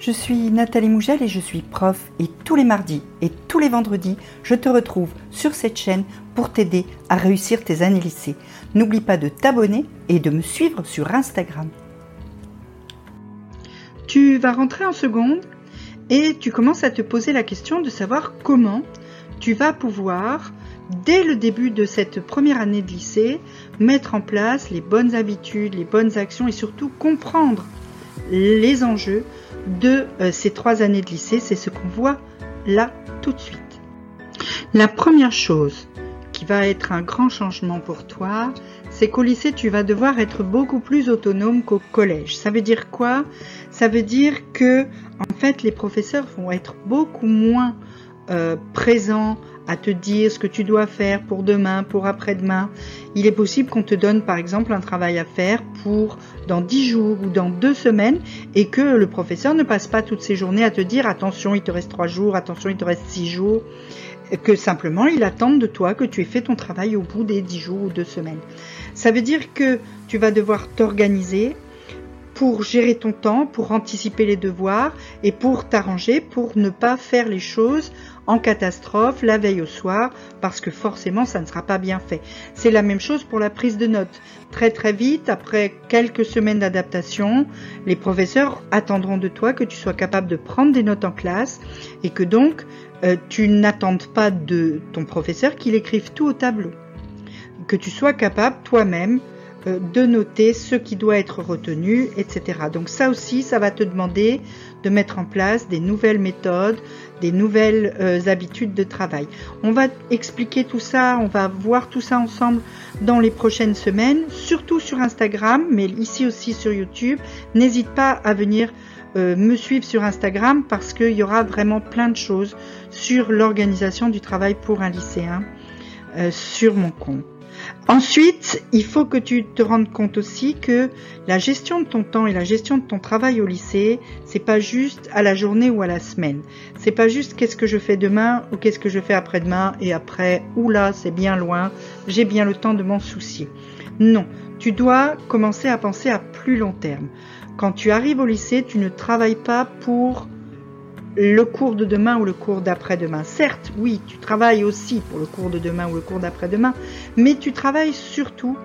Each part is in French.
Je suis Nathalie Mougel et je suis prof et tous les mardis et tous les vendredis, je te retrouve sur cette chaîne pour t'aider à réussir tes années lycée. N'oublie pas de t'abonner et de me suivre sur Instagram. Tu vas rentrer en seconde et tu commences à te poser la question de savoir comment tu vas pouvoir, dès le début de cette première année de lycée, mettre en place les bonnes habitudes, les bonnes actions et surtout comprendre les enjeux de euh, ces trois années de lycée. C'est ce qu'on voit là tout de suite. La première chose qui va être un grand changement pour toi, c'est qu'au lycée, tu vas devoir être beaucoup plus autonome qu'au collège. Ça veut dire quoi? Ça veut dire que, en fait, les professeurs vont être beaucoup moins euh, présents à te dire ce que tu dois faire pour demain, pour après-demain. Il est possible qu'on te donne par exemple un travail à faire pour dans 10 jours ou dans 2 semaines et que le professeur ne passe pas toutes ses journées à te dire attention il te reste 3 jours, attention il te reste 6 jours, que simplement il attend de toi que tu aies fait ton travail au bout des 10 jours ou 2 semaines. Ça veut dire que tu vas devoir t'organiser pour gérer ton temps, pour anticiper les devoirs et pour t'arranger pour ne pas faire les choses en catastrophe la veille au soir parce que forcément ça ne sera pas bien fait. C'est la même chose pour la prise de notes. Très très vite, après quelques semaines d'adaptation, les professeurs attendront de toi que tu sois capable de prendre des notes en classe et que donc euh, tu n'attendes pas de ton professeur qu'il écrive tout au tableau. Que tu sois capable toi-même de noter ce qui doit être retenu, etc. Donc ça aussi, ça va te demander de mettre en place des nouvelles méthodes, des nouvelles euh, habitudes de travail. On va expliquer tout ça, on va voir tout ça ensemble dans les prochaines semaines, surtout sur Instagram, mais ici aussi sur YouTube. N'hésite pas à venir euh, me suivre sur Instagram parce qu'il y aura vraiment plein de choses sur l'organisation du travail pour un lycéen sur mon compte. Ensuite, il faut que tu te rendes compte aussi que la gestion de ton temps et la gestion de ton travail au lycée, c'est pas juste à la journée ou à la semaine. C'est pas juste qu'est-ce que je fais demain ou qu'est-ce que je fais après-demain et après, oula, c'est bien loin, j'ai bien le temps de m'en soucier. Non, tu dois commencer à penser à plus long terme. Quand tu arrives au lycée, tu ne travailles pas pour le cours de demain ou le cours d'après-demain. Certes, oui, tu travailles aussi pour le cours de demain ou le cours d'après-demain, mais tu travailles surtout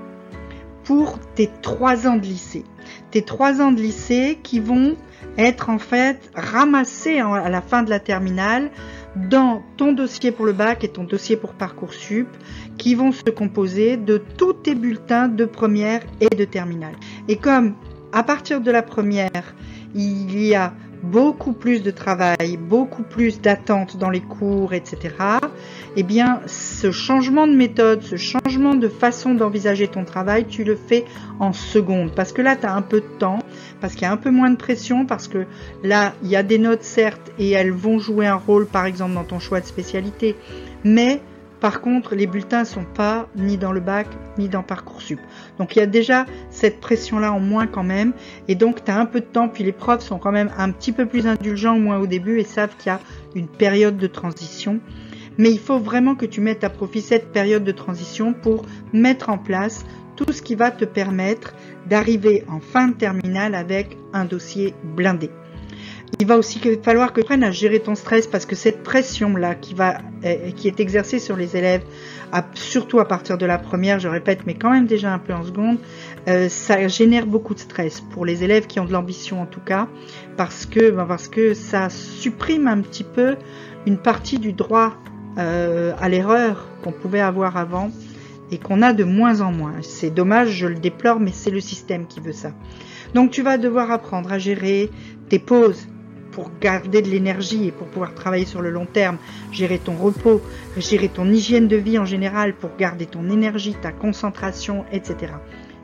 pour tes trois ans de lycée. Tes trois ans de lycée qui vont être en fait ramassés à la fin de la terminale dans ton dossier pour le bac et ton dossier pour Parcoursup qui vont se composer de tous tes bulletins de première et de terminale. Et comme à partir de la première, il y a beaucoup plus de travail, beaucoup plus d'attentes dans les cours, etc., eh bien, ce changement de méthode, ce changement de façon d'envisager ton travail, tu le fais en seconde. Parce que là, tu as un peu de temps, parce qu'il y a un peu moins de pression, parce que là, il y a des notes, certes, et elles vont jouer un rôle, par exemple, dans ton choix de spécialité. Mais par contre, les bulletins sont pas ni dans le bac ni dans Parcoursup. Donc il y a déjà cette pression-là en moins quand même. Et donc tu as un peu de temps, puis les profs sont quand même un petit peu plus indulgents au moins au début et savent qu'il y a une période de transition. Mais il faut vraiment que tu mettes à profit cette période de transition pour mettre en place tout ce qui va te permettre d'arriver en fin de terminale avec un dossier blindé il va aussi falloir que tu prennes à gérer ton stress parce que cette pression-là qui, va, euh, qui est exercée sur les élèves, surtout à partir de la première, je répète, mais quand même déjà un peu en seconde, euh, ça génère beaucoup de stress pour les élèves qui ont de l'ambition en tout cas, parce que, ben, parce que ça supprime un petit peu une partie du droit euh, à l'erreur qu'on pouvait avoir avant et qu'on a de moins en moins. C'est dommage, je le déplore, mais c'est le système qui veut ça. Donc tu vas devoir apprendre à gérer tes pauses, pour garder de l'énergie et pour pouvoir travailler sur le long terme, gérer ton repos, gérer ton hygiène de vie en général pour garder ton énergie, ta concentration, etc.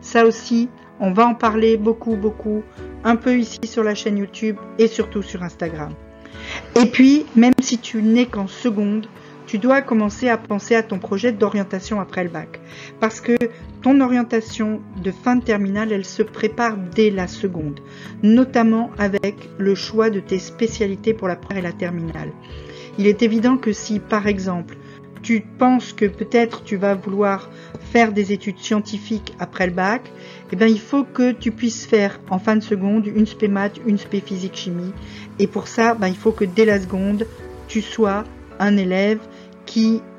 Ça aussi, on va en parler beaucoup, beaucoup, un peu ici sur la chaîne YouTube et surtout sur Instagram. Et puis, même si tu n'es qu'en seconde, tu dois commencer à penser à ton projet d'orientation après le bac. Parce que ton orientation de fin de terminale, elle se prépare dès la seconde, notamment avec le choix de tes spécialités pour la première et la terminale. Il est évident que si, par exemple, tu penses que peut-être tu vas vouloir faire des études scientifiques après le bac, eh bien, il faut que tu puisses faire en fin de seconde une spé maths, une spé physique chimie. Et pour ça, ben, il faut que dès la seconde, tu sois un élève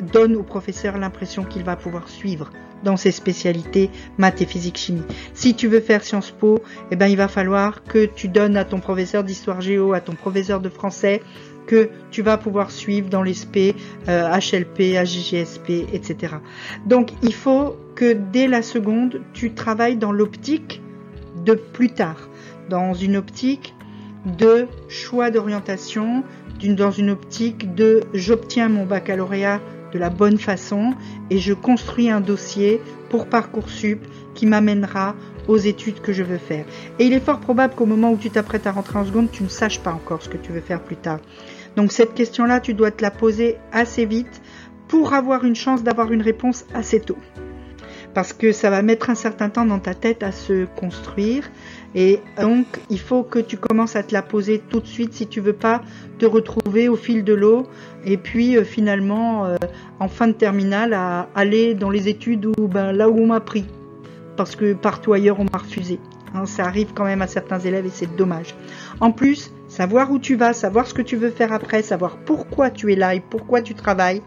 donne au professeur l'impression qu'il va pouvoir suivre dans ses spécialités maths et physique chimie. Si tu veux faire Sciences Po, eh ben, il va falloir que tu donnes à ton professeur d'histoire géo, à ton professeur de français, que tu vas pouvoir suivre dans les SP, HLP, AJGSP, etc. Donc il faut que dès la seconde, tu travailles dans l'optique de plus tard, dans une optique de choix d'orientation, dans une optique de j'obtiens mon baccalauréat de la bonne façon et je construis un dossier pour Parcoursup qui m'amènera aux études que je veux faire. Et il est fort probable qu'au moment où tu t'apprêtes à rentrer en seconde, tu ne saches pas encore ce que tu veux faire plus tard. Donc cette question-là, tu dois te la poser assez vite pour avoir une chance d'avoir une réponse assez tôt. Parce que ça va mettre un certain temps dans ta tête à se construire. Et donc, il faut que tu commences à te la poser tout de suite si tu veux pas te retrouver au fil de l'eau. Et puis, euh, finalement, euh, en fin de terminale, à aller dans les études où, ben, là où on m'a pris. Parce que partout ailleurs, on m'a refusé. Hein, ça arrive quand même à certains élèves et c'est dommage. En plus, savoir où tu vas, savoir ce que tu veux faire après, savoir pourquoi tu es là et pourquoi tu travailles,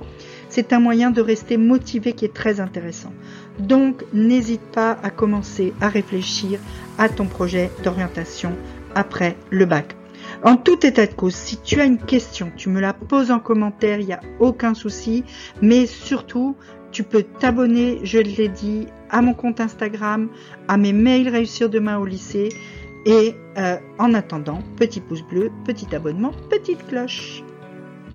c'est un moyen de rester motivé qui est très intéressant. Donc, n'hésite pas à commencer à réfléchir à ton projet d'orientation après le bac. En tout état de cause, si tu as une question, tu me la poses en commentaire, il n'y a aucun souci, mais surtout, tu peux t'abonner, je l'ai dit, à mon compte Instagram, à mes mails réussir demain au lycée. Et euh, en attendant, petit pouce bleu, petit abonnement, petite cloche.